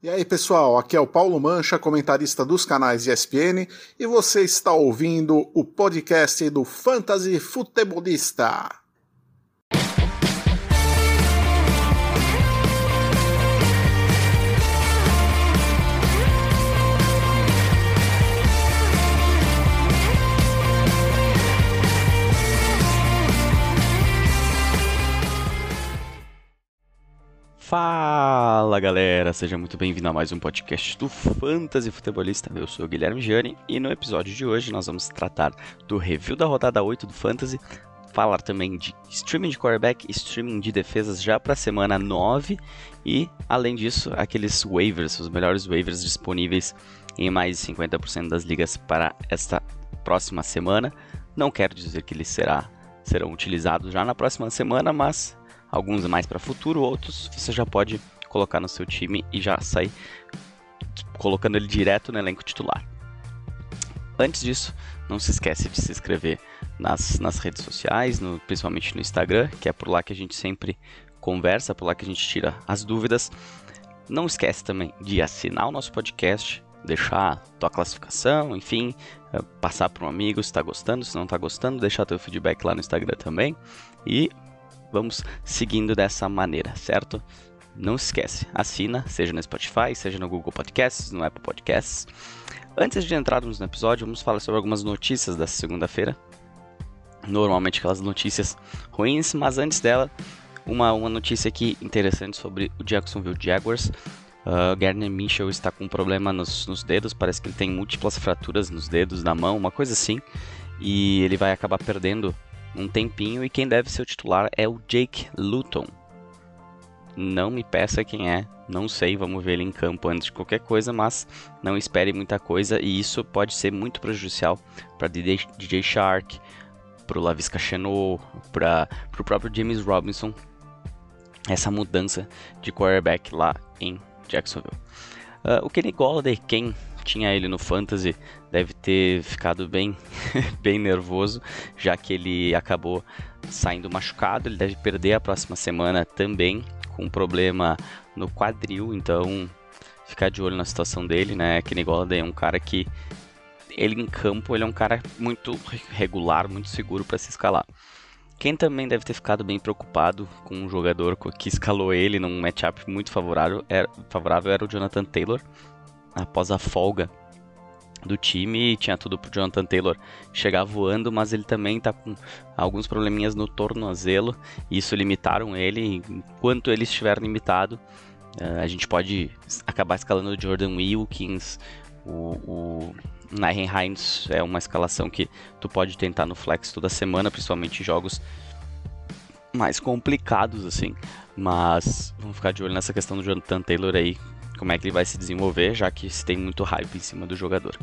E aí, pessoal, aqui é o Paulo Mancha, comentarista dos canais ESPN, e você está ouvindo o podcast do Fantasy Futebolista. Fala galera, seja muito bem-vindo a mais um podcast do Fantasy Futebolista. Eu sou o Guilherme Gianni e no episódio de hoje nós vamos tratar do review da rodada 8 do Fantasy, falar também de streaming de quarterback streaming de defesas já para a semana 9 e, além disso, aqueles waivers, os melhores waivers disponíveis em mais de 50% das ligas para esta próxima semana. Não quero dizer que eles será, serão utilizados já na próxima semana, mas alguns mais para futuro, outros você já pode colocar no seu time e já sair colocando ele direto no elenco titular. Antes disso, não se esquece de se inscrever nas, nas redes sociais, no, principalmente no Instagram, que é por lá que a gente sempre conversa, por lá que a gente tira as dúvidas. Não esquece também de assinar o nosso podcast, deixar tua classificação, enfim, eh, passar para um amigo se está gostando, se não está gostando, deixar teu feedback lá no Instagram também. E vamos seguindo dessa maneira, certo? Não se esquece, assina, seja no Spotify, seja no Google Podcasts, no Apple Podcasts. Antes de entrarmos no episódio, vamos falar sobre algumas notícias dessa segunda-feira. Normalmente aquelas notícias ruins, mas antes dela, uma, uma notícia aqui interessante sobre o Jacksonville Jaguars. Uh, Gardner Mitchell está com um problema nos, nos dedos, parece que ele tem múltiplas fraturas nos dedos da mão, uma coisa assim, e ele vai acabar perdendo um tempinho e quem deve ser o titular é o Jake Luton. Não me peça quem é, não sei, vamos ver ele em campo antes de qualquer coisa, mas não espere muita coisa e isso pode ser muito prejudicial para DJ, Shark, para o Lavisca Chenot, para o próprio James Robinson, essa mudança de quarterback lá em Jacksonville. Uh, o Kenny Golladay, quem tinha ele no Fantasy deve ter ficado bem, bem nervoso, já que ele acabou saindo machucado. Ele deve perder a próxima semana também, com um problema no quadril. Então, ficar de olho na situação dele, né? Que Golladay é um cara que ele em campo ele é um cara muito regular, muito seguro para se escalar. Quem também deve ter ficado bem preocupado com um jogador que escalou ele num matchup muito favorável era, favorável era o Jonathan Taylor, após a folga do time, tinha tudo pro Jonathan Taylor chegar voando, mas ele também tá com alguns probleminhas no tornozelo, isso limitaram ele, enquanto ele estiver limitado, uh, a gente pode acabar escalando o Jordan Wilkins, o, o Nahen Hines é uma escalação que tu pode tentar no flex toda semana, principalmente em jogos mais complicados assim, mas vamos ficar de olho nessa questão do Jonathan Taylor aí, como é que ele vai se desenvolver, já que se tem muito hype em cima do jogador.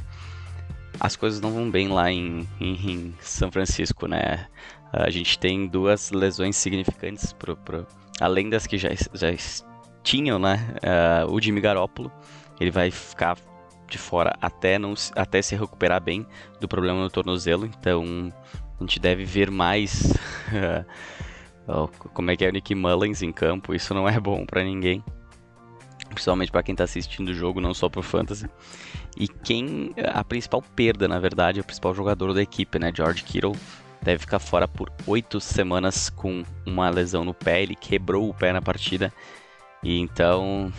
As coisas não vão bem lá em, em, em São Francisco, né? A gente tem duas lesões significantes, pro, pro, além das que já, já tinham, né? Uh, o Jimmy Garoppolo, ele vai ficar de fora até, não, até se recuperar bem do problema no tornozelo, então a gente deve ver mais como é que é o Nick Mullins em campo, isso não é bom para ninguém principalmente para quem está assistindo o jogo, não só pro fantasy. E quem a principal perda, na verdade, é o principal jogador da equipe, né, George Kittle, deve ficar fora por oito semanas com uma lesão no pé. Ele quebrou o pé na partida e então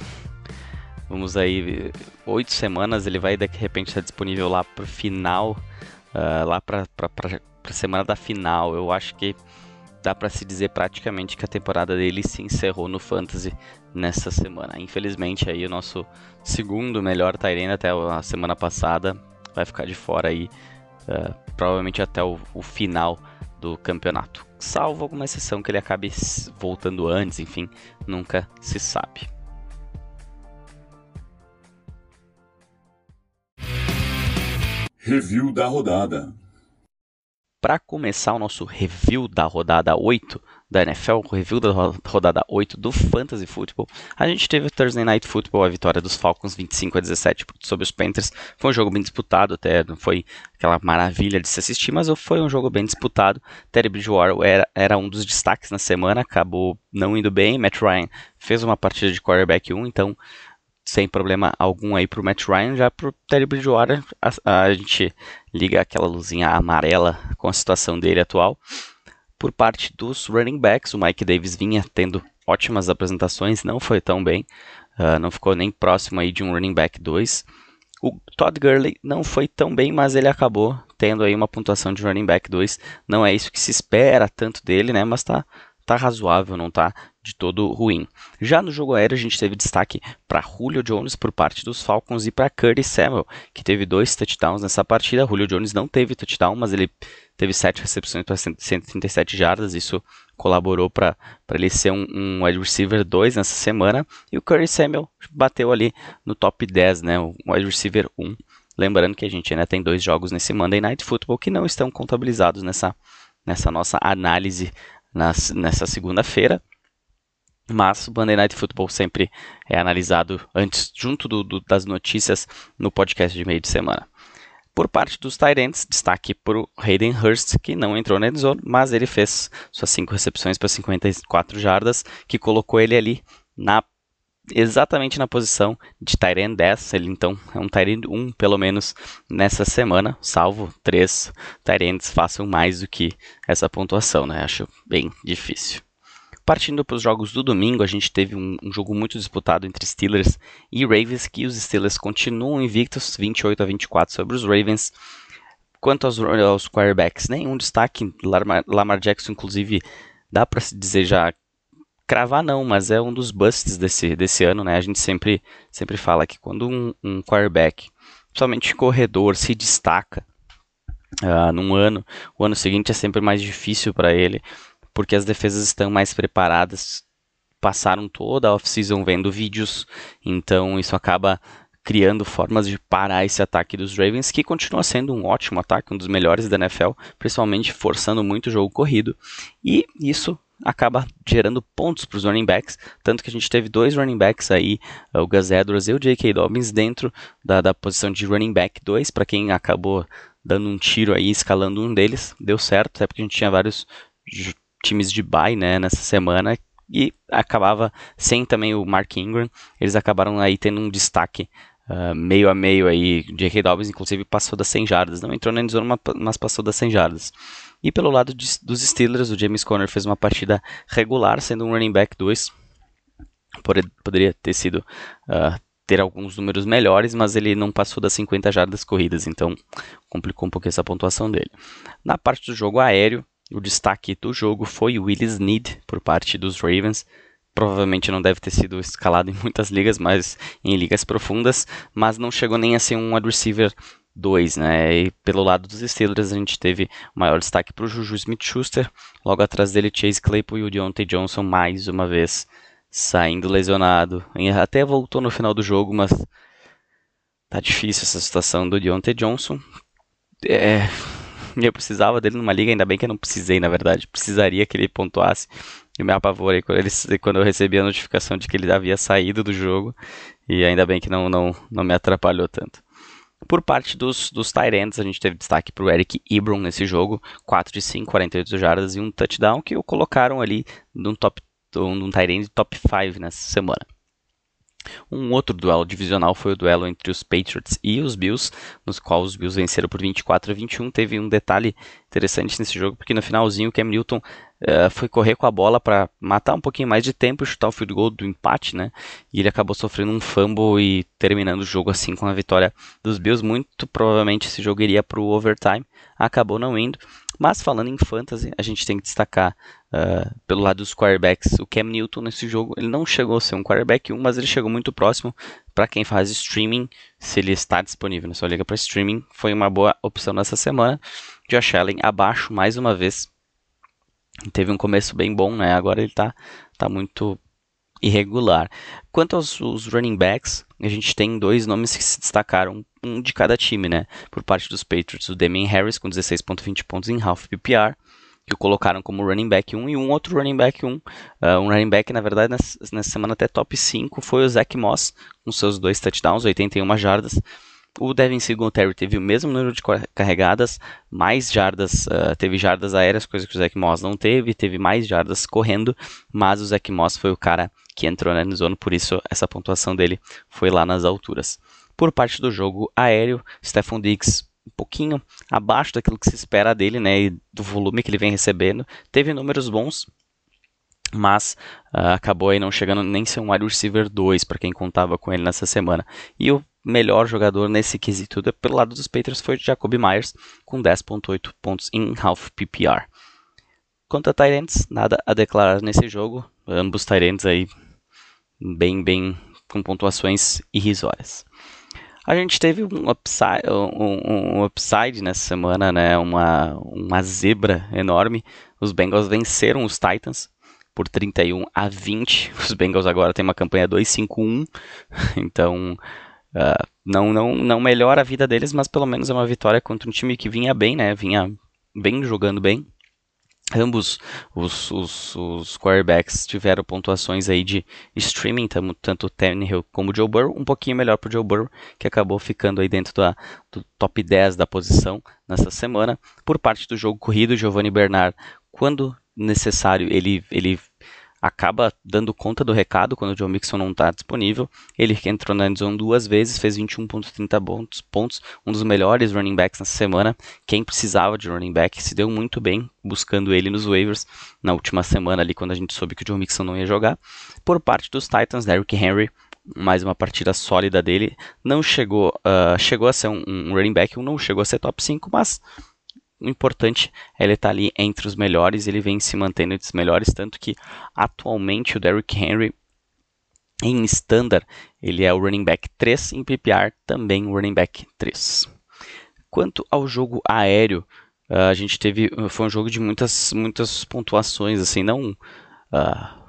vamos aí oito semanas. Ele vai de repente estar disponível lá pro final, uh, lá para para semana da final. Eu acho que dá para se dizer praticamente que a temporada dele se encerrou no Fantasy nessa semana. Infelizmente aí o nosso segundo melhor Tyrene até a semana passada vai ficar de fora aí uh, provavelmente até o, o, final do campeonato. Salvo alguma exceção que ele acabe voltando antes, enfim, nunca se sabe. Review da rodada para começar o nosso review da rodada 8 da NFL, o review da rodada 8 do Fantasy Football, a gente teve o Thursday Night Football, a vitória dos Falcons 25 a 17 sobre os Panthers. Foi um jogo bem disputado, até não foi aquela maravilha de se assistir, mas foi um jogo bem disputado. Terry Bridgewater era, era um dos destaques na semana, acabou não indo bem. Matt Ryan fez uma partida de quarterback 1, então sem problema algum aí pro Matt Ryan, já pro Terry Bridgewater a, a gente liga aquela luzinha amarela com a situação dele atual. Por parte dos running backs, o Mike Davis vinha tendo ótimas apresentações, não foi tão bem, uh, não ficou nem próximo aí de um running back 2. O Todd Gurley não foi tão bem, mas ele acabou tendo aí uma pontuação de running back 2. Não é isso que se espera tanto dele, né? Mas tá, tá razoável, não tá de todo ruim. Já no jogo aéreo, a gente teve destaque para Julio Jones por parte dos Falcons e para Curtis Samuel, que teve dois touchdowns nessa partida. Julio Jones não teve touchdown, mas ele teve sete recepções para 137 jardas. Isso colaborou para ele ser um, um wide receiver 2 nessa semana. E o Curtis Samuel bateu ali no top 10, né, o wide receiver 1. Lembrando que a gente ainda tem dois jogos nesse Monday Night Football que não estão contabilizados nessa, nessa nossa análise nessa segunda-feira. Mas o Monday Night Football sempre é analisado antes, junto do, do, das notícias, no podcast de meio de semana. Por parte dos Tyrants, destaque para o Hayden Hurst, que não entrou na endzone, mas ele fez suas 5 recepções para 54 jardas, que colocou ele ali na exatamente na posição de Tyrant 10. Ele então é um Tyrant 1, pelo menos, nessa semana, salvo 3 Tyrants façam mais do que essa pontuação, né? Acho bem difícil. Partindo para os jogos do domingo, a gente teve um, um, jogo muito disputado entre Steelers e Ravens, que os Steelers continuam invictos, 28 a 24 sobre os Ravens. Quanto aos, aos quarterbacks, nenhum destaque. Lamar, Lamar Jackson, inclusive, dá para se dizer já cravar não, mas é um dos busts desse, desse ano, né? A gente sempre, sempre fala que quando um, um quarterback, principalmente corredor, se destaca uh, num ano, o ano seguinte é sempre mais difícil para ele porque as defesas estão mais preparadas, passaram toda a off-season vendo vídeos, então isso acaba criando formas de parar esse ataque dos Ravens, que continua sendo um ótimo ataque, um dos melhores da NFL, principalmente forçando muito o jogo corrido. E isso acaba gerando pontos para os running backs, tanto que a gente teve dois running backs aí, o Gus Edwards e o J.K. Dobbins, dentro da, da posição de running back 2, para quem acabou dando um tiro aí, escalando um deles, deu certo, até porque a gente tinha vários times de bye né, nessa semana e acabava sem também o Mark Ingram, eles acabaram aí tendo um destaque uh, meio a meio aí, J.K. Dobbins inclusive passou das 100 jardas, não entrou na endzone, mas passou das 100 jardas. E pelo lado de, dos Steelers, o James Conner fez uma partida regular, sendo um running back 2, poderia ter sido uh, ter alguns números melhores, mas ele não passou das 50 jardas corridas, então complicou um pouco essa pontuação dele. Na parte do jogo aéreo, o destaque do jogo foi Willis Need por parte dos Ravens. Provavelmente não deve ter sido escalado em muitas ligas, mas em ligas profundas, mas não chegou nem a ser um wide receiver 2, né? E pelo lado dos Steelers a gente teve o maior destaque para o Juju Smith-Schuster, logo atrás dele Chase Claypool e o Deontay Johnson mais uma vez saindo lesionado. Até voltou no final do jogo, mas tá difícil essa situação do Deontay Johnson. É, eu precisava dele numa liga, ainda bem que eu não precisei, na verdade. Precisaria que ele pontuasse. E me apavorei quando, ele, quando eu recebi a notificação de que ele havia saído do jogo. E ainda bem que não, não, não me atrapalhou tanto. Por parte dos, dos Tyrants, a gente teve destaque para o Eric Ebron nesse jogo. 4 de 5, 48 jardas e um touchdown que o colocaram ali num, top, num Tyrant top 5 nessa semana. Um outro duelo divisional foi o duelo entre os Patriots e os Bills, nos quais os Bills venceram por 24 a 21. Teve um detalhe interessante nesse jogo, porque no finalzinho o Cam Newton uh, foi correr com a bola para matar um pouquinho mais de tempo e chutar o field goal do empate, né? E ele acabou sofrendo um fumble e terminando o jogo assim com a vitória dos Bills. Muito provavelmente esse jogo iria para o overtime, acabou não indo. Mas falando em fantasy, a gente tem que destacar uh, pelo lado dos quarterbacks o Cam Newton nesse jogo. Ele não chegou a ser um quarterback 1, mas ele chegou muito próximo para quem faz streaming, se ele está disponível na sua liga para streaming. Foi uma boa opção nessa semana. Josh Allen abaixo mais uma vez. Teve um começo bem bom, né? Agora ele está tá muito irregular. Quanto aos, running backs, a gente tem dois nomes que se destacaram, um de cada time, né? Por parte dos Patriots, o Damian Harris com 16.20 pontos em half PPR, que o colocaram como running back 1, e um outro running back 1, uh, um running back, na verdade, nessa, nessa, semana até top 5, foi o Zach Moss, com seus dois touchdowns, 81 jardas. O Devin Singletary teve o mesmo número de carregadas, mais jardas, uh, teve jardas aéreas, coisa que o Zach Moss não teve, teve mais jardas correndo, mas o Zach Moss foi o cara que entrou na zona, por isso essa pontuação dele foi lá nas alturas. Por parte do jogo aéreo, Stephon Diggs um pouquinho abaixo daquilo que se espera dele, né, e do volume que ele vem recebendo, teve números bons, mas uh, acabou aí não chegando nem ser um wide receiver 2 para quem contava com ele nessa semana. E o melhor jogador nesse quesito pelo lado dos Patriots foi Jacob Myers, com 10.8 pontos em half PPR. Quanto a Tyrants, nada a declarar nesse jogo. Ambos Tyrants aí bem, bem com pontuações irrisórias. A gente teve um upside, um, um upside nessa semana, né? Uma, uma zebra enorme. Os Bengals venceram os Titans por 31 a 20. Os Bengals agora têm uma campanha 2-5-1. Então, Uh, não, não, não melhora a vida deles, mas pelo menos é uma vitória contra um time que vinha bem, né? Vinha bem jogando bem. Ambos os, os, os quarterbacks tiveram pontuações aí de streaming, tanto o Tannehill como o Joe Burrow, um pouquinho melhor para o Joe Burrow, que acabou ficando aí dentro da, do top 10 da posição nessa semana. Por parte do jogo corrido, Giovanni Bernard, quando necessário, ele, ele acaba dando conta do recado quando o Joe Mixon não está disponível. Ele entrou na endzone duas vezes, fez 21.30 pontos, um dos melhores running backs nessa semana. Quem precisava de running back se deu muito bem buscando ele nos waivers na última semana ali quando a gente soube que o Joe Mixon não ia jogar. Por parte dos Titans, Derrick Henry mais uma partida sólida dele. Não chegou, uh, chegou a ser um, um running back, não chegou a ser top 5, mas o importante é ele estar tá ali entre os melhores, ele vem se mantendo entre os melhores, tanto que atualmente o Derrick Henry em standard, ele é o running back 3, em PPR também o running back 3. Quanto ao jogo aéreo, a gente teve, foi um jogo de muitas, muitas pontuações, assim, não uh,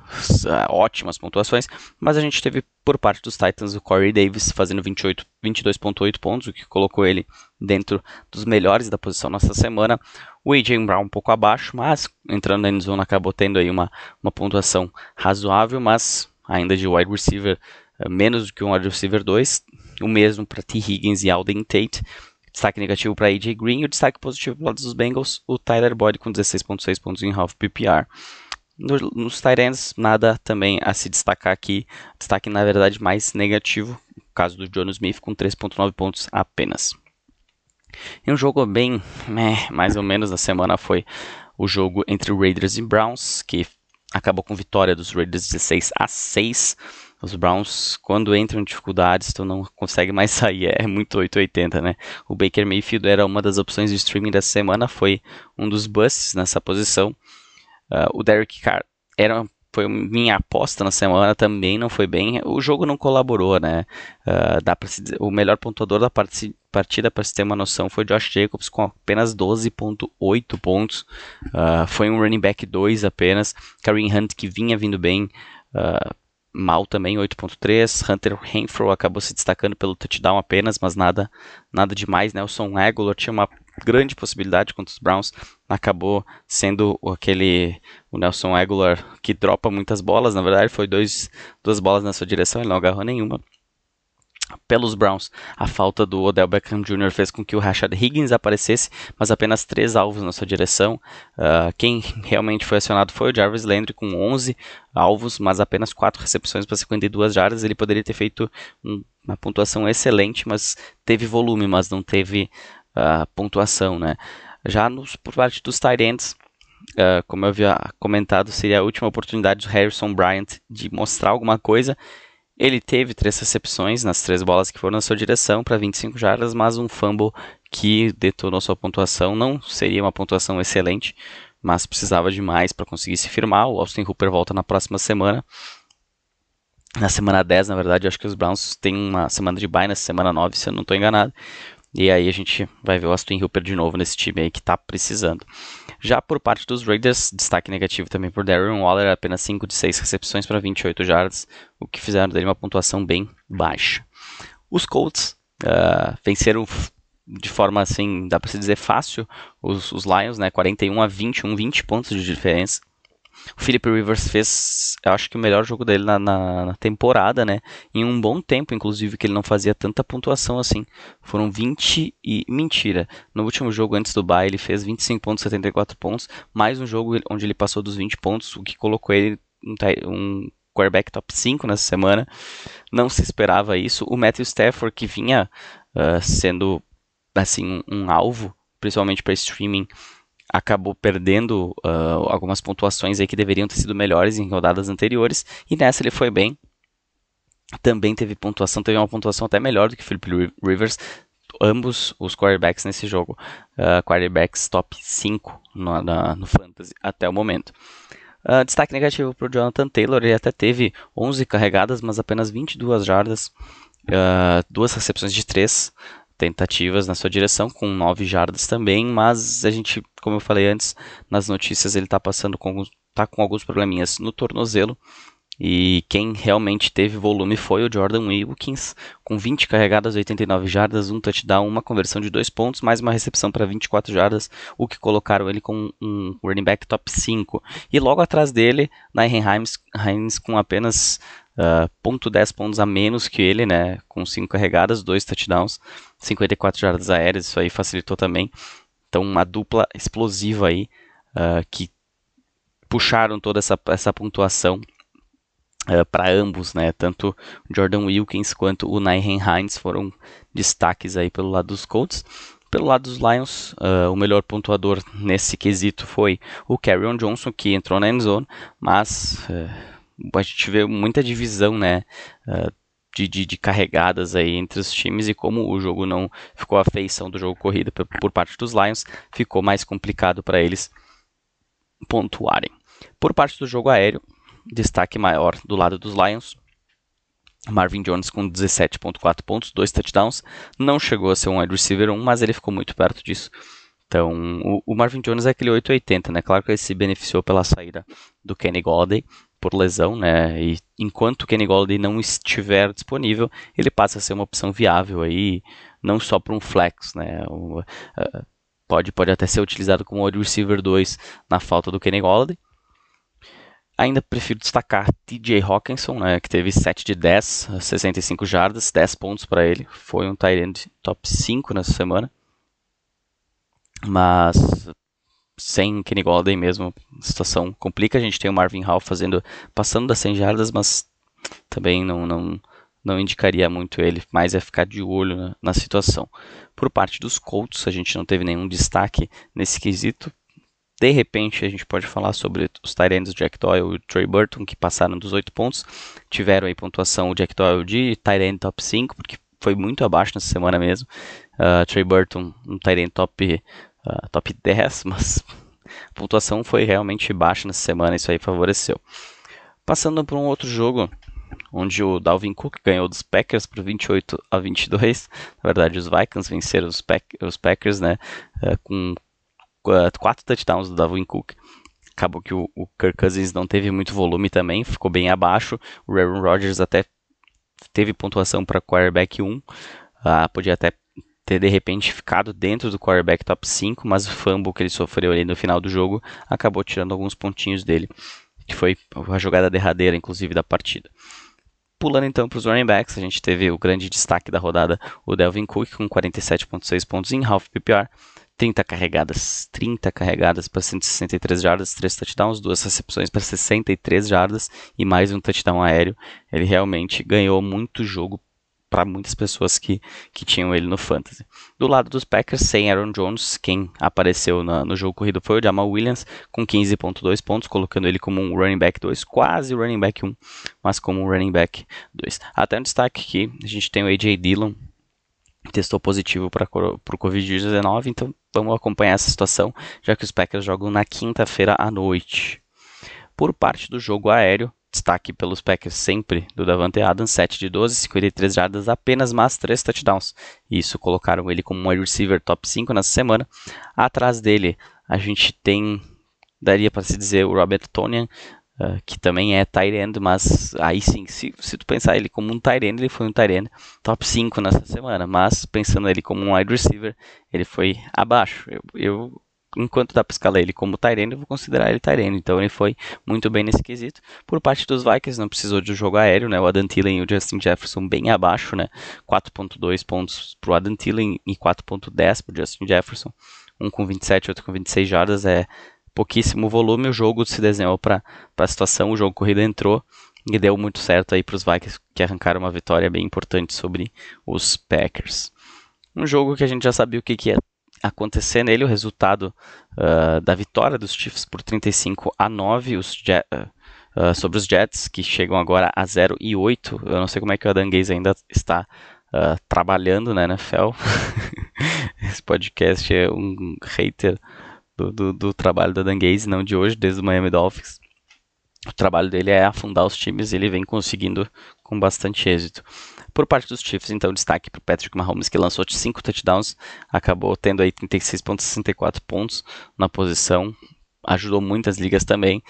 ótimas pontuações, mas a gente teve por parte dos Titans o Corey Davis fazendo 22.8 pontos, o que colocou ele dentro dos melhores da posição nessa semana. O AJ Brown um pouco abaixo, mas entrando na endzone acabou tendo aí uma, uma pontuação razoável, mas ainda de wide receiver eh, menos do que um wide receiver 2. O mesmo para T. Higgins e Alden Tate. Destaque negativo para AJ Green e o destaque positivo para lado dos Bengals, o Tyler Boyd com 16.6 pontos em half PPR. Nos, Tyrants, nada também a se destacar aqui. Destaque, na verdade, mais negativo. No caso do John Smith, com 3,9 pontos apenas. E um jogo bem, meh, mais ou menos, da semana foi o jogo entre Raiders e Browns, que acabou com vitória dos Raiders 16 a 6. Os Browns, quando entram em dificuldades, tu não consegue mais sair, é muito 880, né? O Baker Mayfield era uma das opções de streaming dessa semana, foi um dos busts nessa posição. Uh, o Derek Carr era foi minha aposta na semana também não foi bem. O jogo não colaborou, né? Uh, dá para o melhor pontuador da partida, para se ter uma noção, foi Josh Jacobs com apenas 12.8 pontos. Uh, foi um running back 2 apenas. Kareem Hunt que vinha vindo bem. Uh, mal também, 8.3. Hunter Renfro acabou se destacando pelo touchdown apenas, mas nada nada demais. Nelson Aguilar tinha uma grande possibilidade contra os Browns, acabou sendo aquele o Nelson Aguilar que dropa muitas bolas, na verdade foi dois, duas bolas na sua direção, ele não agarrou nenhuma. Pelos Browns, a falta do Odell Beckham Jr. fez com que o Rashad Higgins aparecesse, mas apenas três alvos na sua direção. Uh, quem realmente foi acionado foi o Jarvis Landry com 11 alvos, mas apenas quatro recepções para 52 jardas. Ele poderia ter feito um, uma pontuação excelente, mas teve volume, mas não teve uh, pontuação, né? Já nos, por parte dos tight ends, uh, como eu havia comentado, seria a última oportunidade do Harrison Bryant de mostrar alguma coisa. Ele teve três recepções nas três bolas que foram na sua direção para 25 jardas, mas um fumble que detonou sua pontuação. Não seria uma pontuação excelente, mas precisava de mais para conseguir se firmar. O Austin Hooper volta na próxima semana. Na semana 10, na verdade, acho que os Browns têm uma semana de bye na semana 9, se eu não estou enganado. E aí a gente vai ver o Austin Hooper de novo nesse time aí que está precisando. Já por parte dos Raiders, destaque negativo também por Darren Waller, apenas 5 de 6 recepções para 28 jardas, o que fizeram dele uma pontuação bem baixa. Os Colts uh, venceram de forma assim, dá para se dizer fácil, os, os Lions, né, 41 a 21, 20 pontos de diferença. O Philip Rivers fez, acho que o melhor jogo dele na, na, na, temporada, né? Em um bom tempo, inclusive, que ele não fazia tanta pontuação assim. Foram 20 e. Mentira. No último jogo antes do bye, ele fez 25,74 pontos. Mais um jogo onde ele passou dos 20 pontos, o que colocou ele um, um quarterback top 5 nessa semana. Não se esperava isso. O Matthew Stafford, que vinha uh, sendo assim um, um alvo, principalmente para streaming acabou perdendo uh, algumas pontuações aí que deveriam ter sido melhores em rodadas anteriores, e nessa ele foi bem. Também teve pontuação, teve uma pontuação até melhor do que Philip Rivers, ambos os quarterbacks nesse jogo, uh, quarterbacks top 5 no, na, no Fantasy até o momento. Uh, destaque negativo para o Jonathan Taylor, ele até teve 11 carregadas, mas apenas 22 jardas, uh, duas recepções de 3, tentativas na sua direção, com 9 jardas também, mas a gente, como eu falei antes, nas notícias ele está passando com alguns, tá com alguns probleminhas no tornozelo, e quem realmente teve volume foi o Jordan Wilkins, com 20 carregadas, 89 jardas, um touchdown, uma conversão de 2 pontos, mais uma recepção para 24 jardas, o que colocaram ele com um running back top 5. E logo atrás dele, Nairn Hines com apenas uh, ponto 10 pontos a menos que ele, né, com 5 carregadas, 2 touchdowns, 54 jardas aéreas, isso aí facilitou também. Então uma dupla explosiva aí, uh, que puxaram toda essa, essa pontuação Uh, para ambos, né? Tanto Jordan Wilkins quanto o Nyhen Hines foram destaques aí pelo lado dos Colts. Pelo lado dos Lions, uh, o melhor pontuador nesse quesito foi o Carrion Johnson, que entrou na endzone, mas uh, a gente vê muita divisão, né? De, de, de, carregadas aí entre os times e como o jogo não ficou a feição do jogo corrido por, por parte dos Lions, ficou mais complicado para eles pontuarem. Por parte do jogo aéreo, destaque maior do lado dos Lions. Marvin Jones com 17.4 pontos, dois touchdowns. Não chegou a ser um wide receiver 1, mas ele ficou muito perto disso. Então, o, o Marvin Jones é aquele 880, né? Claro que ele se beneficiou pela saída do Kenny Golladay por lesão, né? E enquanto o Kenny Golladay não estiver disponível, ele passa a ser uma opção viável aí, não só para um flex, né? uh, pode, pode até ser utilizado como wide receiver 2 na falta do Kenny Golladay. Ainda prefiro destacar TJ Hawkinson, né, que teve 7 de 10, 65 jardas, 10 pontos para ele. Foi um tight end top 5 nessa semana. Mas sem Kenny Golladay mesmo, a situação complica. A gente tem o Marvin Hall fazendo, passando das 100 jardas, mas também não, não, não indicaria muito ele, mais é ficar de olho na, na situação. Por parte dos Colts, a gente não teve nenhum destaque nesse quesito, de repente, a gente pode falar sobre os Tyrants Jack Doyle e o Trey Burton, que passaram dos 8 pontos. Tiveram aí pontuação o Jack Doyle de Tyrant top 5, porque foi muito abaixo nessa semana mesmo. Uh, Trey Burton, um Tyrant top, uh, top 10, mas a pontuação foi realmente baixa nessa semana, isso aí favoreceu. Passando para um outro jogo, onde o Dalvin Cook ganhou dos Packers por 28 a 22. Na verdade, os Vikings venceram os, Pack os Packers, né, uh, com quatro touchdowns do Dalvin Cook. Acabou que o, o Kirk Cousins não teve muito volume também, ficou bem abaixo. O Aaron Rodgers até teve pontuação para quarterback 1. Ah, podia até ter de repente ficado dentro do quarterback top 5, mas o fumble que ele sofreu ali no final do jogo acabou tirando alguns pontinhos dele, que foi a jogada derradeira, inclusive, da partida. Pulando então para os running backs, a gente teve o grande destaque da rodada, o Delvin Cook com 47.6 pontos em half PPR, 30 carregadas, 30 carregadas para 163 jardas, 3 touchdowns, duas recepções para 63 jardas e mais um touchdown aéreo. Ele realmente ganhou muito jogo para muitas pessoas que, que tinham ele no fantasy. Do lado dos Packers, sem Aaron Jones, quem apareceu na, no jogo corrido foi o Jamal Williams, com 15.2 pontos, colocando ele como um running back 2, quase running back 1, mas como um running back 2. Até um destaque aqui, a gente tem o AJ Dillon, testou positivo para o Covid-19, então vamos acompanhar essa situação, já que os Packers jogam na quinta-feira à noite. Por parte do jogo aéreo, destaque pelos Packers sempre do Davante Adams, 7 de 12, 53 jardas apenas, mas 3 touchdowns. Isso colocaram ele como um wide receiver top 5 nessa semana. Atrás dele, a gente tem, daria para se dizer, o Robert Tonian, Uh, que também é tight end, mas aí sim, se, se tu pensar ele como um tight end, ele foi um tight end top 5 nessa semana, mas pensando ele como um wide receiver, ele foi abaixo. Eu, eu enquanto dá para escalar ele como Tyrene, eu vou considerar ele Tyrene. Então ele foi muito bem nesse quesito. Por parte dos Vikings, não precisou de jogo aéreo, né? O Adam Thielen e o Justin Jefferson bem abaixo, né? 4.2 pontos pro Adam Thielen e 4.10 pro Justin Jefferson. Um com 27, outro com 26 jardas, é pouquíssimo volume. O jogo se desenhou para a situação, o jogo corrido entrou e deu muito certo aí para os Vikings que arrancaram uma vitória bem importante sobre os Packers. Um jogo que a gente já sabia o que, que ia acontecer nele, o resultado uh, da vitória dos Chiefs por 35 a 9 os Jet, uh, uh, sobre os Jets, que chegam agora a 0 e 8. Eu não sei como é que o Adam Gaze ainda está trabalhando na NFL. Esse podcast é um hater do, do, do trabalho do Adam Gaze, não de hoje, desde o Miami Dolphins. O trabalho dele é afundar os times e ele vem conseguindo com bastante êxito. Por parte dos Chiefs, então, destaque para o Patrick Mahomes, que lançou 5 touchdowns, acabou tendo aí 36,64 pontos na posição, ajudou muitas ligas também.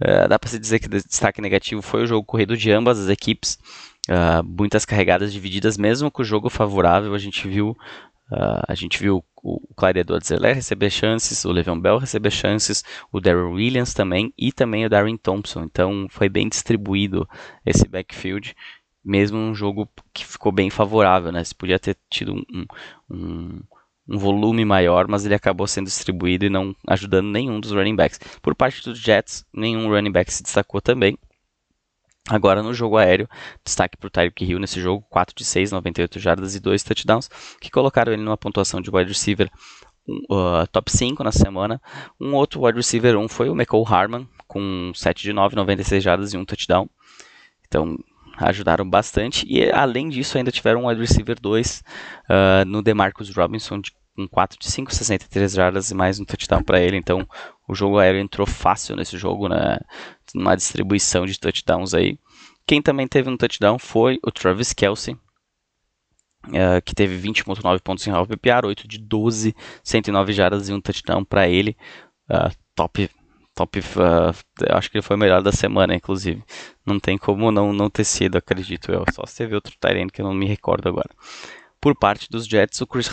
Uh, dá para se dizer que destaque negativo foi o jogo corrido de ambas as equipes. Uh, muitas carregadas divididas, mesmo com o jogo favorável, a gente viu Uh, a gente viu o Clyde edwards receber chances, o Le'Veon Bell receber chances, o Darryl Williams também e também o Darren Thompson. Então foi bem distribuído esse backfield mesmo um jogo que ficou bem favorável, né? Você podia ter tido um, um, um, volume maior, mas ele acabou sendo distribuído e não ajudando nenhum dos running backs. Por parte dos Jets, nenhum running back se destacou também. Agora no jogo aéreo, destaque para o Tyreek Hill nesse jogo, 4 de 6, 98 jardas e 2 touchdowns, que colocaram ele numa pontuação de wide receiver uh, top 5 na semana. Um outro wide receiver 1 foi o McCall Harman, com 7 de 9, 96 jardas e 1 touchdown. Então, ajudaram bastante. E além disso, ainda tiveram um wide receiver 2 uh, ah, no DeMarcus Robinson, de, com 4 de 5, 63 jardas e mais um touchdown para ele. Então o jogo aéreo entrou fácil nesse jogo, né? Uma distribuição de touchdowns aí. Quem também teve um touchdown foi o Travis Kelsey, uh, que teve 20.9 pontos em half PPR, 8 de 12, 109 jardas e um touchdown para ele. Uh, top top. Uh, acho que ele foi o melhor da semana, inclusive. Não tem como não, não ter sido, acredito eu. Só se teve outro Tyrene que eu não me recordo agora. Por parte dos Jets, o Chris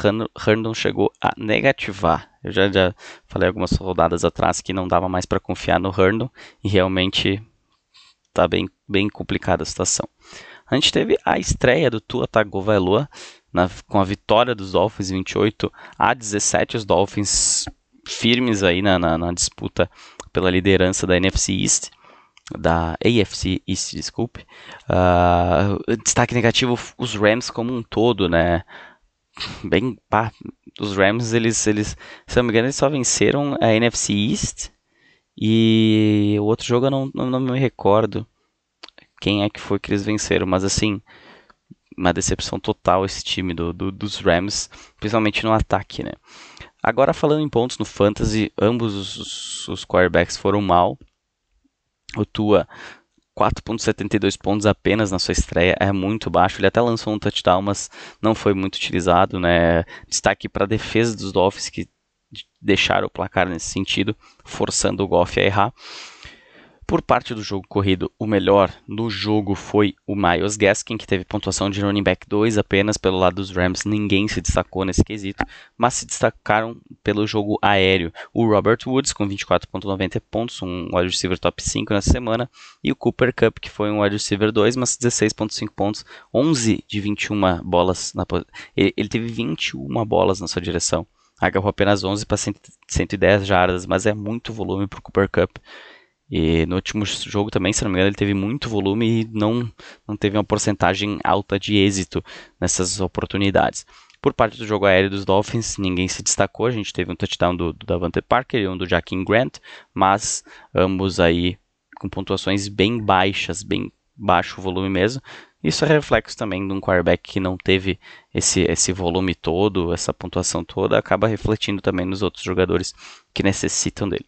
Herndon chegou a negativar. Eu já, já falei algumas rodadas atrás que não dava mais para confiar no Herndon e realmente está bem, bem complicada a situação. A gente teve a estreia do Tua Tagovailoa na, com a vitória dos Dolphins 28 a 17. Os Dolphins firmes aí na, na, na disputa pela liderança da NFC East, da AFC East, desculpe. Uh, destaque negativo, os Rams como um todo, né? Bem, pá, os Rams, eles, eles, se não me engano, eles só venceram a NFC East e o outro jogo eu não, não, não me recordo quem é que foi que eles venceram, mas assim, uma decepção total esse time do, do, dos Rams, principalmente no ataque, né? Agora falando em pontos no Fantasy, ambos os, os quarterbacks foram mal. O Tua 4.72 pontos apenas na sua estreia é muito baixo. Ele até lançou um touchdown, mas não foi muito utilizado, né? Destaque para a defesa dos Dolphins que deixaram o placar nesse sentido, forçando o Goff a errar. Por parte do jogo corrido, o melhor no jogo foi o Miles Gaskin, que teve pontuação de running back 2 apenas pelo lado dos Rams. Ninguém se destacou nesse quesito, mas se destacaram pelo jogo aéreo. O Robert Woods, com 24,90 pontos, um wide receiver top 5 nessa semana, e o Cooper Cup, que foi um wide receiver 2, mas 16,5 pontos, 11 de 21 bolas. Na, ele teve 21 bolas na sua direção agarrou apenas 11 para 110 jardas, mas é muito volume para o Cooper Cup. E no último jogo também, se não me engano, ele teve muito volume e não, não teve uma porcentagem alta de êxito nessas oportunidades. Por parte do jogo aéreo dos Dolphins, ninguém se destacou. A gente teve um touchdown do, do Davante Parker e um do Jaquim Grant, mas ambos aí com pontuações bem baixas, bem baixo volume mesmo. Isso é reflexo também de um quarterback que não teve esse, esse volume todo, essa pontuação toda, acaba refletindo também nos outros jogadores que necessitam dele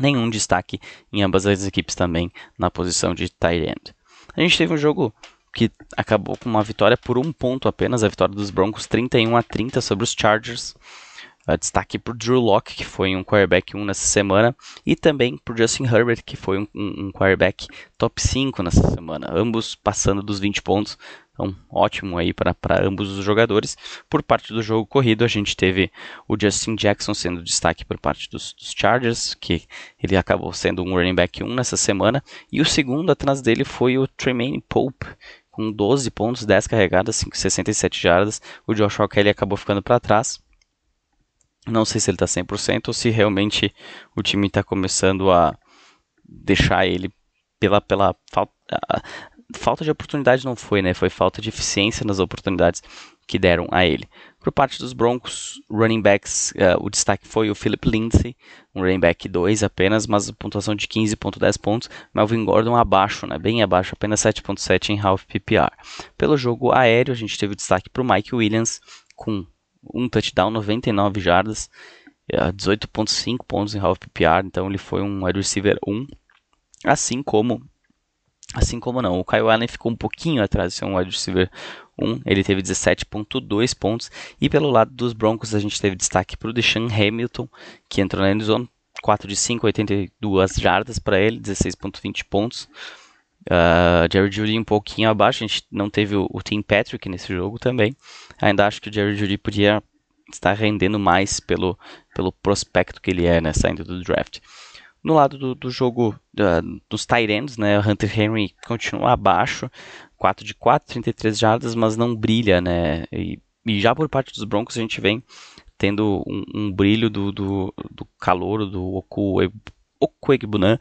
nenhum destaque em ambas as equipes também na posição de tight end. A gente teve um jogo que acabou com uma vitória por um ponto apenas, a vitória dos Broncos 31 a 30 sobre os Chargers. Destaque para o Drew Locke, que foi um quarterback 1 nessa semana, e também para o Justin Herbert, que foi um, um, um quarterback top 5 nessa semana, ambos passando dos 20 pontos. Então, ótimo aí para ambos os jogadores. Por parte do jogo corrido, a gente teve o Justin Jackson sendo destaque por parte dos, dos Chargers, que ele acabou sendo um running back 1 nessa semana. E o segundo atrás dele foi o Tremaine Pope, com 12 pontos, 10 carregadas, 67 jardas. O Joshua Kelly acabou ficando para trás. Não sei se ele está 100% ou se realmente o time está começando a deixar ele pela, pela falta falta de oportunidade não foi, né? Foi falta de eficiência nas oportunidades que deram a ele. Por parte dos Broncos, running backs, uh, o destaque foi o Philip Lindsay, um running back 2 apenas, mas pontuação de 15.10 pontos. Melvin Gordon abaixo, né? Bem abaixo, apenas 7.7 em half PPR. Pelo jogo aéreo, a gente teve o destaque para o Mike Williams com um touchdown, 99 jardas, 18.5 pontos em half PPR, então ele foi um wide receiver 1, assim como Assim como não, o Kyle Allen ficou um pouquinho atrás de ser um wide receiver 1, ele teve 17.2 pontos, e pelo lado dos Broncos a gente teve destaque para o Deshaun Hamilton, que entrou na endzone, 4 de 5, 82 jardas para ele, 16.20 pontos. Uh, Jerry Judy um pouquinho abaixo, a gente não teve o, o Tim Patrick nesse jogo também. Ainda acho que o Jerry Judy podia estar rendendo mais pelo, pelo prospecto que ele é, né, saindo do draft. No lado do, do jogo uh, dos Tyrants, né, o Hunter Henry continua abaixo, 4 de 4, 33 jardas, mas não brilha, né? E, e já por parte dos Broncos a gente vem tendo um, um brilho do, do, do calor do Oku, Okwegbunan,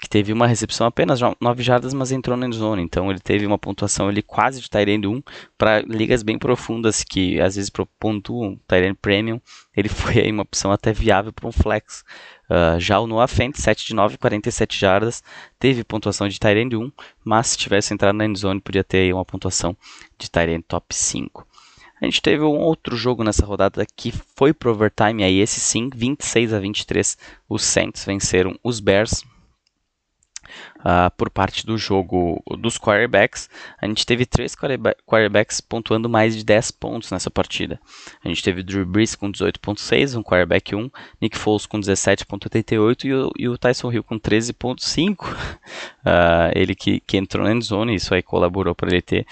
que teve uma recepção apenas 9 jardas, mas entrou na zone. Então ele teve uma pontuação ele quase de Tyrande 1 para ligas bem profundas que às vezes pontuam Tyrande Premium. Ele foi aí uma opção até viável para um flex. Uh, já o Noah Fent, 7 de 9, 47 jardas, teve pontuação de Tyrande 1, mas se tivesse entrado na endzone podia ter uma pontuação de Tyrande top 5. A gente teve um outro jogo nessa rodada que foi pro overtime, aí esse sim, 26 a 23, os Saints venceram os Bears, uh, por parte do jogo dos quarterbacks, a gente teve três quarterbacks pontuando mais de 10 pontos nessa partida. A gente teve Drew Brees com 18.6, um quarterback 1, Nick Foles com 17.88 e, o, e o Tyson Hill com 13.5. Uh, ah, ele que, que entrou na endzone, isso aí colaborou para ele ter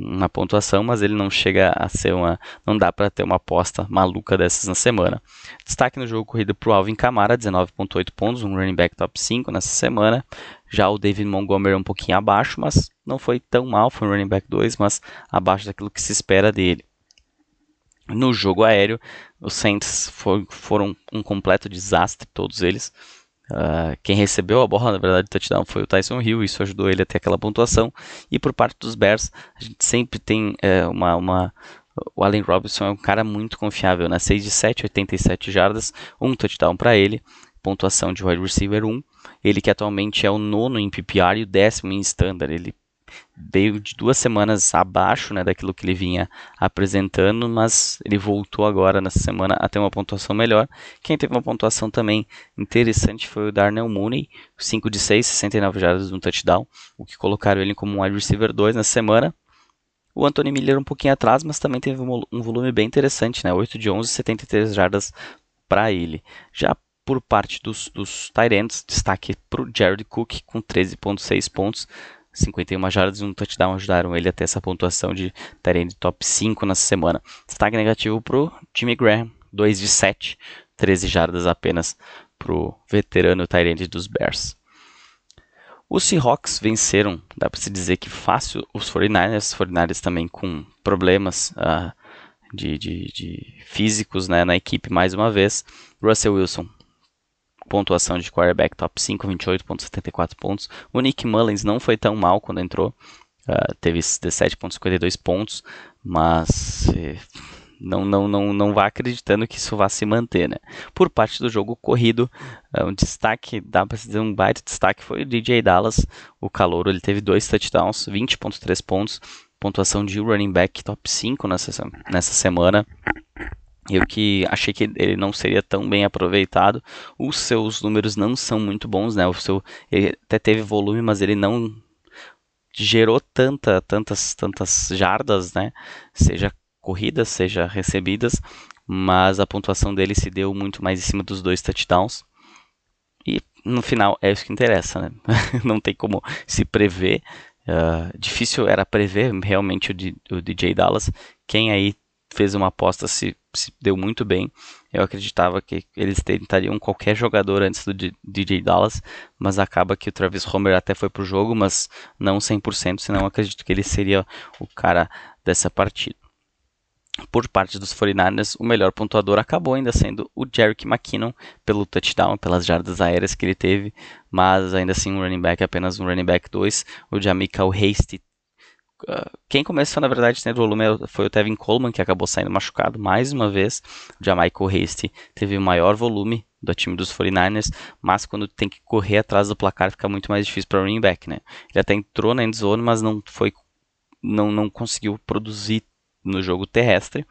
uma pontuação, mas ele não chega a ser uma. Não dá para ter uma aposta maluca dessas na semana. Destaque no jogo corrido para o Alvin Kamara, 19,8 pontos, um running back top 5 nessa semana. Já o David Montgomery um pouquinho abaixo, mas não foi tão mal, foi um running back 2, mas abaixo daquilo que se espera dele. No jogo aéreo, os Saints for, foram um completo desastre, todos eles. Uh, quem recebeu a bola, na verdade, o touchdown foi o Tyson Hill, isso ajudou ele a ter aquela pontuação. E por parte dos Bears, a gente sempre tem é, uma, uma, O Allen Robinson é um cara muito confiável, né? 6 de 7, 87 jardas, um touchdown para ele, pontuação de wide receiver 1. Ele que atualmente é o nono em PPR e o décimo em standard. Ele veio de duas semanas abaixo né, daquilo que ele vinha apresentando, mas ele voltou agora nessa semana a ter uma pontuação melhor. Quem teve uma pontuação também interessante foi o Darnell Mooney, 5 de 6, 69 jardas no touchdown, o que colocaram ele como um wide receiver 2 na semana. O Anthony Miller um pouquinho atrás, mas também teve um volume bem interessante, né? 8 de 11, 73 jardas para ele. Já por parte dos, dos Tyrants, destaque para o Jared Cook com 13.6 pontos, 51 jardas e um touchdown ajudaram ele a ter essa pontuação de Tyrant top 5 nessa semana. Destaque negativo para o Jimmy Graham, 2 de 7, 13 jardas apenas para o veterano Tyrant dos Bears. Os Seahawks venceram, dá para se dizer que fácil, os 49ers, os 49ers também com problemas uh, de, de, de, físicos né, na equipe mais uma vez. Russell Wilson pontuação de quarterback top 5, 28.74 pontos. O Nick Mullins não foi tão mal quando entrou, uh, teve 17.52 pontos, mas eh, não, não, não, não vá acreditando que isso vá se manter, né? Por parte do jogo corrido, um destaque, dá para dizer um baita destaque foi o DJ Dallas, o calor, ele teve dois touchdowns, 20.3 pontos, pontuação de running back top 5 nessa, nessa semana. Eu que achei que ele não seria tão bem aproveitado. Os seus números não são muito bons, né? O seu ele até teve volume, mas ele não gerou tanta, tantas, tantas jardas, né? Seja corridas, seja recebidas, mas a pontuação dele se deu muito mais em cima dos dois touchdowns. E no final é isso que interessa, né? não tem como se prever Uh, difícil era prever realmente o, o DJ Dallas. Quem aí fez uma aposta se, se, deu muito bem. Eu acreditava que eles tentariam qualquer jogador antes do DJ Dallas, mas acaba que o Travis Homer até foi pro jogo, mas não 100%, senão acredito que ele seria o cara dessa partida. Por parte dos 49ers, o melhor pontuador acabou ainda sendo o Jerick McKinnon pelo touchdown, pelas jardas aéreas que ele teve, mas ainda assim um running back, apenas um running back 2. O Jamichael Hasty quem começou, na verdade, tendo volume foi o Tevin Coleman, que acabou saindo machucado mais uma vez. O Jamichael Hasty teve o maior volume do time dos 49ers, mas quando tem que correr atrás do placar fica muito mais difícil para o running back, né? Ele até entrou na endzone, mas não foi não, não conseguiu produzir no jogo terrestre.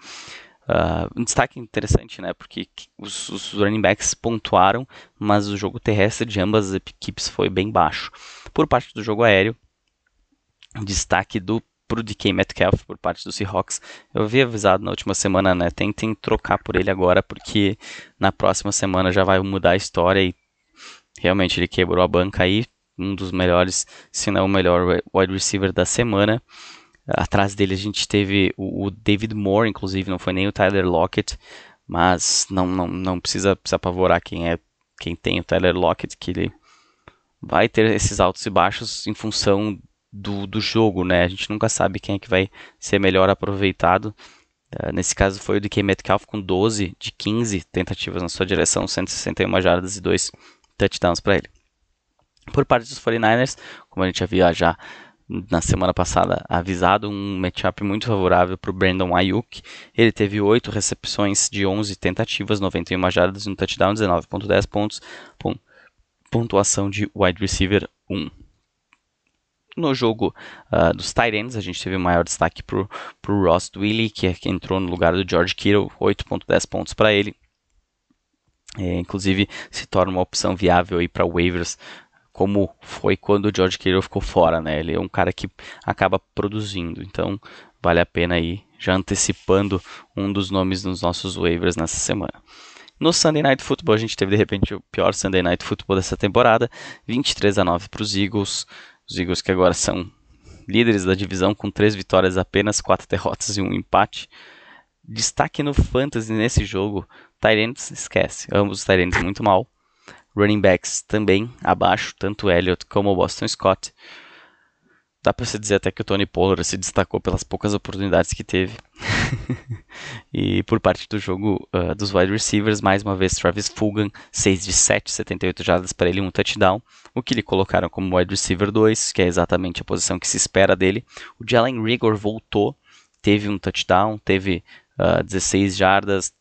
Uh, um destaque interessante, né? Porque os, os, running backs pontuaram, mas o jogo terrestre de ambas as equipes foi bem baixo. Por parte do jogo aéreo, destaque do pro DK Metcalf por parte do Seahawks. Eu havia avisado na última semana, né? Tentem trocar por ele agora, porque na próxima semana já vai mudar a história e realmente ele quebrou a banca aí. Um dos melhores, se não o melhor wide receiver da semana. Atrás dele a gente teve o, David Moore, inclusive, não foi nem o Tyler Lockett, mas não, não, não precisa se apavorar quem é quem tem o Tyler Lockett, que ele vai ter esses altos e baixos em função do, do jogo, né? A gente nunca sabe quem é que vai ser melhor aproveitado. Uh, nesse caso foi o DK Metcalf com 12 de 15 tentativas na sua direção, 161 jardas e 2 touchdowns para ele. Por parte dos 49ers, como a gente havia já na semana passada avisado, um matchup muito favorável para o Brandon Ayuk. Ele teve 8 recepções de 11 tentativas, 91 jardas e um touchdown, 19.10 pontos, pontuação de wide receiver 1. No jogo uh, dos Titans, a gente teve o maior destaque para o Ross Willie, que, é, que entrou no lugar do George Kittle, 8.10 pontos para ele. É, inclusive se torna uma opção viável para waivers como foi quando o George Kittle ficou fora, né? Ele é um cara que acaba produzindo, então vale a pena aí já antecipando um dos nomes nos nossos waivers nessa semana. No Sunday Night Football, a gente teve de repente o pior Sunday Night Football dessa temporada, 23 a 9 para os Eagles. Os Eagles que agora são líderes da divisão com três vitórias apenas, quatro derrotas e um empate. Destaque no Fantasy nesse jogo, Tyrants esquece, ambos os Tyrants muito mal. Running backs também abaixo, tanto Elliott como o Boston Scott. Dá para se dizer até que o Tony Pollard se destacou pelas poucas oportunidades que teve. e por parte do jogo uh, dos wide receivers, mais uma vez Travis Fulgham, 6 de 7, 78 jardas para ele, um touchdown. O que lhe colocaram como wide receiver 2, que é exatamente a posição que se espera dele. O Jalen Rigor voltou, teve um touchdown, teve uh, 16 jardas,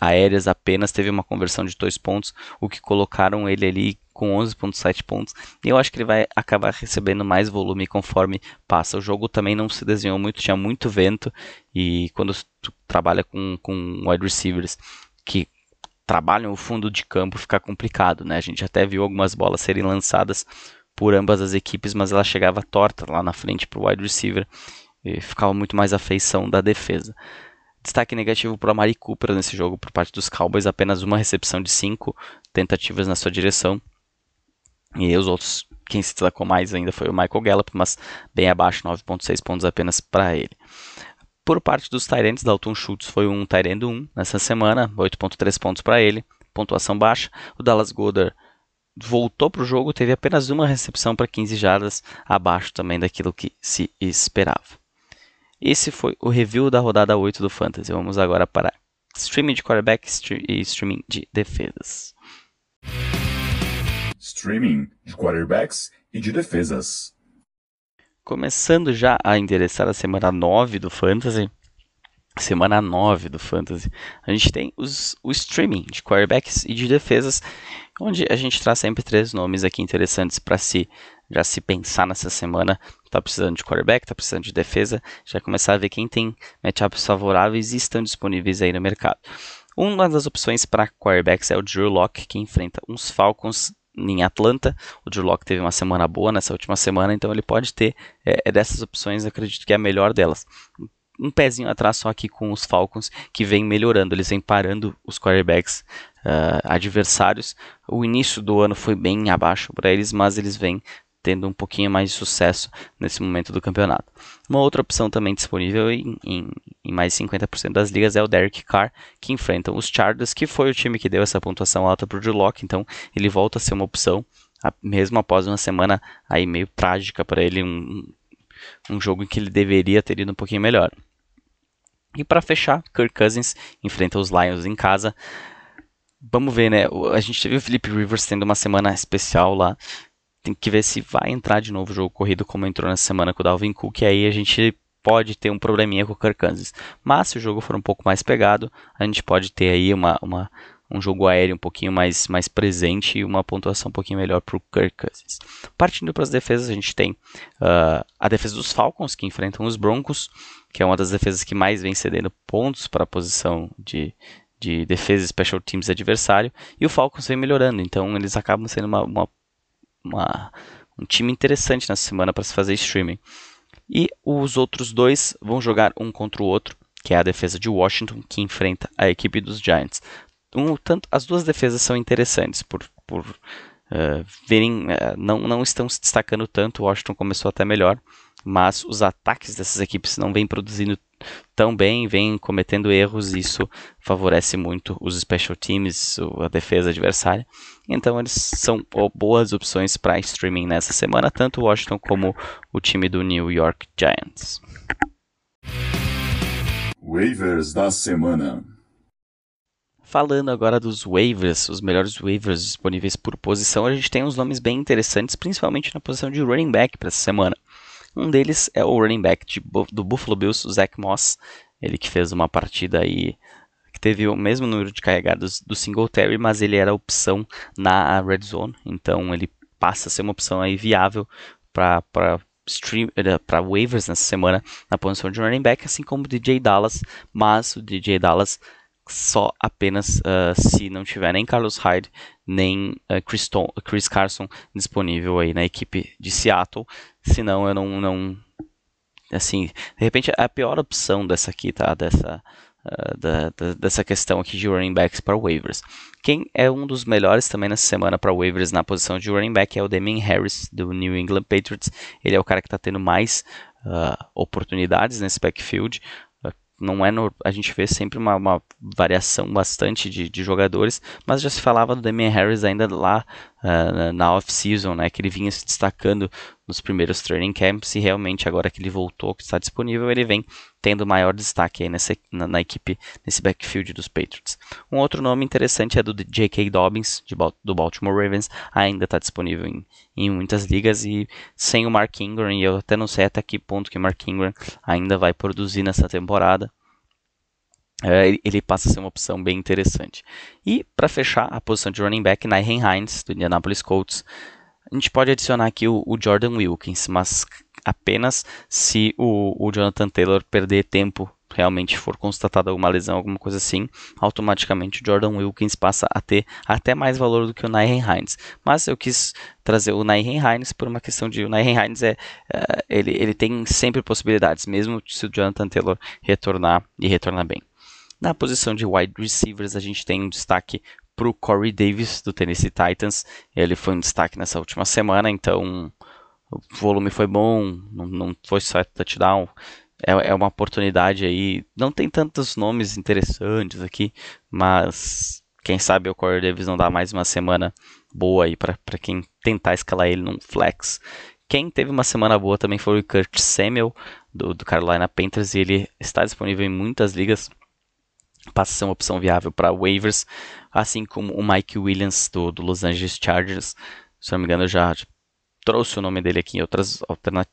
aéreas apenas, teve uma conversão de dois pontos, o que colocaram ele ali com 11.7 pontos. E eu acho que ele vai acabar recebendo mais volume conforme passa. O jogo também não se desenhou muito, tinha muito vento e quando tu trabalha com, com wide receivers que trabalham o fundo de campo fica complicado, né? A gente até viu algumas bolas serem lançadas por ambas as equipes, mas ela chegava torta lá na frente para o wide receiver e ficava muito mais a feição da defesa. Destaque negativo para o Amari Cooper nesse jogo por parte dos Cowboys, apenas uma recepção de cinco tentativas na sua direção. E os outros, quem se destacou mais ainda foi o Michael Gallup, mas bem abaixo, 9.6 pontos apenas para ele. Por parte dos Tyrants, Dalton Schultz foi um Tyrant 1 nessa semana, 8.3 pontos para ele, pontuação baixa. O Dallas Goddard voltou para o jogo, teve apenas uma recepção para 15 jardas, abaixo também daquilo que se esperava. Esse foi o review da rodada 8 do Fantasy. Vamos agora para streaming de quarterback e streaming de defesas. Streaming de quarterbacks e de defesas. Começando já a endereçar a semana 9 do Fantasy. Semana 9 do Fantasy. A gente tem os, o streaming de quarterbacks e de defesas, onde a gente traz sempre três nomes aqui interessantes para se já se pensar nessa semana está precisando de quarterback, está precisando de defesa, já começar a ver quem tem matchups favoráveis e estão disponíveis aí no mercado. Uma das opções para quarterbacks é o Drew Locke, que enfrenta uns Falcons em Atlanta. O Drew Locke teve uma semana boa nessa última semana, então ele pode ter é, é dessas opções, acredito que é a melhor delas. Um pezinho atrás só aqui com os Falcons, que vem melhorando, eles vêm parando os quarterbacks uh, adversários. O início do ano foi bem abaixo para eles, mas eles vêm tendo um pouquinho mais de sucesso nesse momento do campeonato. Uma outra opção também disponível em, em, em mais 50% das ligas é o Derek Carr, que enfrenta os Chargers, que foi o time que deu essa pontuação alta para o Drew então ele volta a ser uma opção, mesmo após uma semana aí meio trágica para ele, um, um jogo em que ele deveria ter ido um pouquinho melhor. E para fechar, Kirk Cousins enfrenta os Lions em casa. Vamos ver, né? A gente teve o Philip Rivers tendo uma semana especial lá. Tem que ver se vai entrar de novo o jogo corrido como entrou nessa semana com o Dalvin Cook. E aí a gente pode ter um probleminha com o Kirk Cousins. Mas se o jogo for um pouco mais pegado, a gente pode ter aí uma, uma um jogo aéreo um pouquinho mais, mais presente e uma pontuação um pouquinho melhor para o Kirk Cousins. Partindo para as defesas, a gente tem uh, a defesa dos Falcons, que enfrentam os Broncos, que é uma das defesas que mais vem cedendo pontos para a posição de, de defesa special teams adversário, e o Falcons vem melhorando, então eles acabam sendo uma, uma, uma um time interessante nessa semana para se fazer streaming. E os outros dois vão jogar um contra o outro, que é a defesa de Washington, que enfrenta a equipe dos Giants um, tanto, as duas defesas são interessantes por, por uh, verem, uh, não, não estão se destacando tanto. Washington começou até melhor, mas os ataques dessas equipes não vêm produzindo tão bem, vêm cometendo erros, e isso favorece muito os special teams, a defesa adversária. Então eles são boas opções para streaming nessa semana, tanto o Washington como o time do New York Giants. Waivers da semana. Falando agora dos waivers, os melhores waivers disponíveis por posição, a gente tem uns nomes bem interessantes, principalmente na posição de running back para essa semana. Um deles é o running back de, do Buffalo Bills, o Zach Moss, ele que fez uma partida aí que teve o mesmo número de carregados do Singletary, mas ele era opção na red zone, então ele passa a ser uma opção aí viável para para waivers nessa semana na posição de running back, assim como o DJ Dallas, mas o DJ Dallas só apenas uh, se não tiver nem Carlos Hyde nem uh, Chris, Chris, Carson disponível aí na equipe de Seattle. Senão eu não, não assim, de repente a pior opção dessa aqui, tá? Dessa uh, da, da, dessa questão aqui de running backs para waivers. Quem é um dos melhores também nessa semana para waivers na posição de running back é o Damien Harris do New England Patriots. Ele é o cara que está tendo mais oportunidades nesse backfield não é no, a gente vê sempre uma, uma variação bastante de, de, jogadores, mas já se falava do Damian Harris ainda lá na off-season, né, que ele vinha se destacando nos primeiros training camps e realmente agora que ele voltou, que está disponível, ele vem tendo maior destaque aí nessa, na, na, equipe, nesse backfield dos Patriots. Um outro nome interessante é do J.K. Dobbins, de, do Baltimore Ravens, ainda está disponível em, em muitas ligas e sem o Mark Ingram, e eu até não sei até que ponto que o Mark Ingram ainda vai produzir nessa temporada, ele passa a ser uma opção bem interessante. E para fechar a posição de running back, Nyhan Hines, do Indianapolis Colts, a gente pode adicionar aqui o, o Jordan Wilkins, mas apenas se o, o, Jonathan Taylor perder tempo, realmente for constatada alguma lesão, alguma coisa assim, automaticamente o Jordan Wilkins passa a ter até mais valor do que o Nyhan Hines. Mas eu quis trazer o Nyhan Hines por uma questão de o Nyhan Hines é, é ele, ele tem sempre possibilidades, mesmo se o Jonathan Taylor retornar e retornar bem. Na posição de wide receivers, a gente tem um destaque para o Corey Davis, do Tennessee Titans. Ele foi um destaque nessa última semana, então o volume foi bom, não, não foi só touchdown. É, é uma oportunidade aí. Não tem tantos nomes interessantes aqui, mas quem sabe o Corey Davis não dá mais uma semana boa aí para quem tentar escalar ele num flex. Quem teve uma semana boa também foi o Kurt Samuel, do, do Carolina Panthers, e ele está disponível em muitas ligas passa a ser uma opção viável para waivers, assim como o Mike Williams do, do, Los Angeles Chargers. Se não me engano, eu já trouxe o nome dele aqui em outras,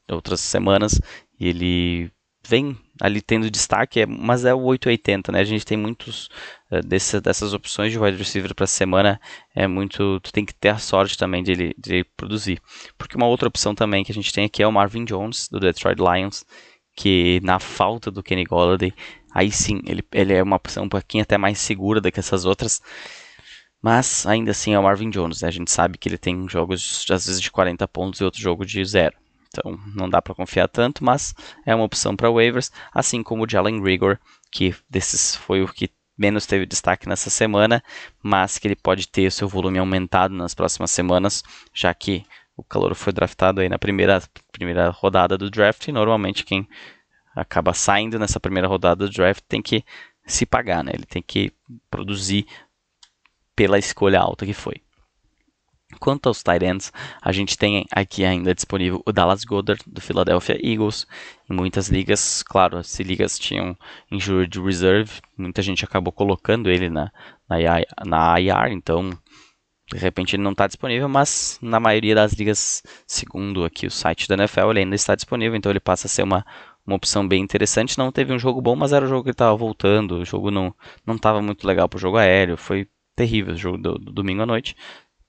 outras semanas e ele vem ali tendo destaque, é, mas é o 880, né? A gente tem muitos uh, desse, dessas opções de wide receiver para semana, é muito, tu tem que ter a sorte também de ele, de ele produzir. Porque uma outra opção também que a gente tem aqui é o Marvin Jones do Detroit Lions, que na falta do Kenny Golladay aí sim, ele, ele é uma opção um pouquinho até mais segura do que essas outras. Mas ainda assim é o Marvin Jones, né? A gente sabe que ele tem jogos às vezes de 40 pontos e outro jogo de zero. Então não dá para confiar tanto, mas é uma opção para waivers, assim como o Jalen Rigor, que desses foi o que menos teve destaque nessa semana, mas que ele pode ter seu volume aumentado nas próximas semanas, já que o calor foi draftado aí na primeira, primeira rodada do draft e normalmente quem acaba saindo nessa primeira rodada do draft tem que se pagar, né? Ele tem que produzir pela escolha alta que foi. Quanto aos tight ends, a gente tem aqui ainda disponível o Dallas Goddard, do Philadelphia Eagles. Em muitas ligas, claro, se ligas tinham injured reserve, muita gente acabou colocando ele na, na, na IR, então de repente ele não está disponível, mas na maioria das ligas, segundo aqui o site da NFL, ele ainda está disponível, então ele passa a ser uma, uma opção bem interessante. Não teve um jogo bom, mas era o jogo que estava voltando, o jogo não estava muito legal para o jogo aéreo, foi terrível o jogo do, do domingo à noite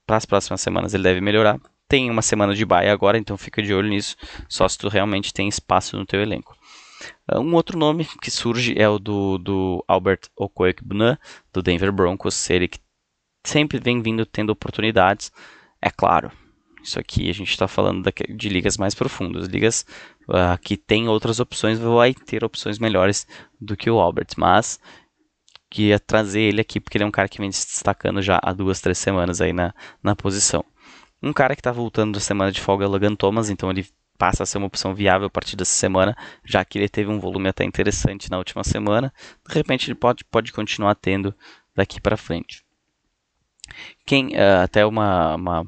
para as próximas semanas ele deve melhorar. Tem uma semana de baia agora, então fica de olho nisso, só se tu realmente tem espaço no teu elenco. Ah, um outro nome que surge é o do, do Albert Okwekbuna, do Denver Broncos, ele que sempre vem vindo tendo oportunidades. É claro, isso aqui a gente está falando de ligas mais profundas, ligas uh, que tem outras opções, vai ter opções melhores do que o Albert, mas que ia trazer ele aqui, porque ele é um cara que vem se destacando já há duas, três semanas aí na, na posição. Um cara que está voltando da semana de folga é o Logan Thomas, então ele passa a ser uma opção viável a partir dessa semana, já que ele teve um volume até interessante na última semana. De repente ele pode, pode continuar tendo daqui para frente. Quem, uh, até uma, uma,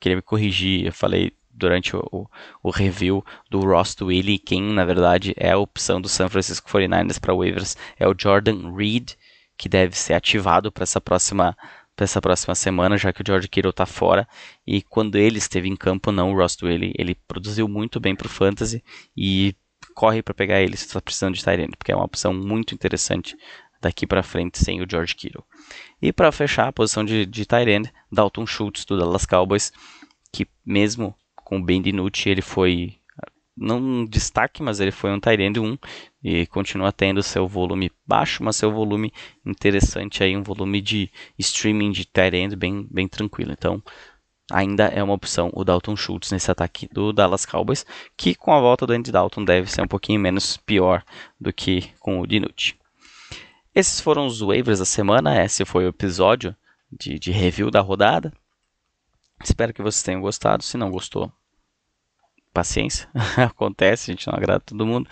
Queria me corrigir, eu falei durante o, o, review do Ross Willie, quem na verdade é a opção do San Francisco 49ers para waivers é o Jordan Reed, que deve ser ativado para essa próxima para essa próxima semana, já que o George Kittle está fora. E quando ele esteve em campo, não, o Ross Dwelly, ele produziu muito bem para o Fantasy e corre para pegar ele se está precisando de Tyrant, porque é uma opção muito interessante daqui para frente sem o George Kittle. E para fechar a posição de, de Tyrant, Dalton Schultz do Dallas Cowboys, que mesmo com o Ben DiNucci, ele foi não um destaque, mas ele foi um Tyrande 1 e continua tendo seu volume baixo, mas seu volume interessante aí, um volume de streaming de Tyrande bem, bem tranquilo. Então, ainda é uma opção o Dalton Schultz nesse ataque do Dallas Cowboys, que com a volta do Andy Dalton deve ser um pouquinho menos pior do que com o Dinucci. Esses foram os waivers da semana, esse foi o episódio de, de review da rodada. Espero que vocês tenham gostado. Se não gostou, paciência, acontece, a gente não agrada todo mundo.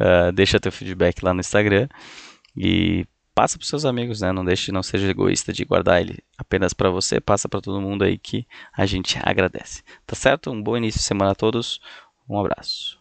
Uh, deixa teu feedback lá no Instagram e passa para seus amigos, né? Não deixe, não seja egoísta de guardar ele apenas para você, passa para todo mundo aí que a gente agradece. Tá certo? Um bom início de semana a todos. Um abraço.